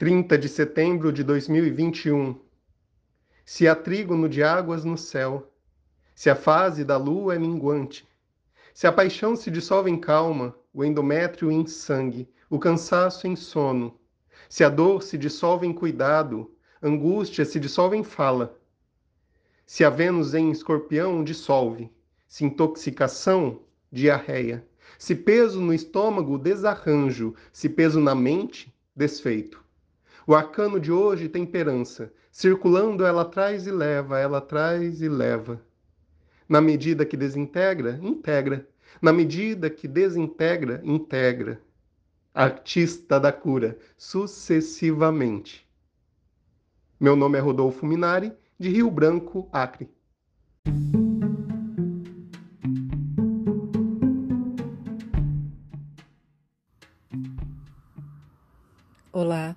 30 de setembro de 2021. Se há trígono de águas no céu, se a fase da lua é minguante, se a paixão se dissolve em calma, o endométrio em sangue, o cansaço em sono, se a dor se dissolve em cuidado, angústia se dissolve em fala, se a Vênus em escorpião dissolve, se intoxicação, diarreia, se peso no estômago, desarranjo, se peso na mente, desfeito. O arcano de hoje, temperança. Circulando, ela traz e leva, ela traz e leva. Na medida que desintegra, integra. Na medida que desintegra, integra. Artista da cura, sucessivamente. Meu nome é Rodolfo Minari, de Rio Branco, Acre. Olá.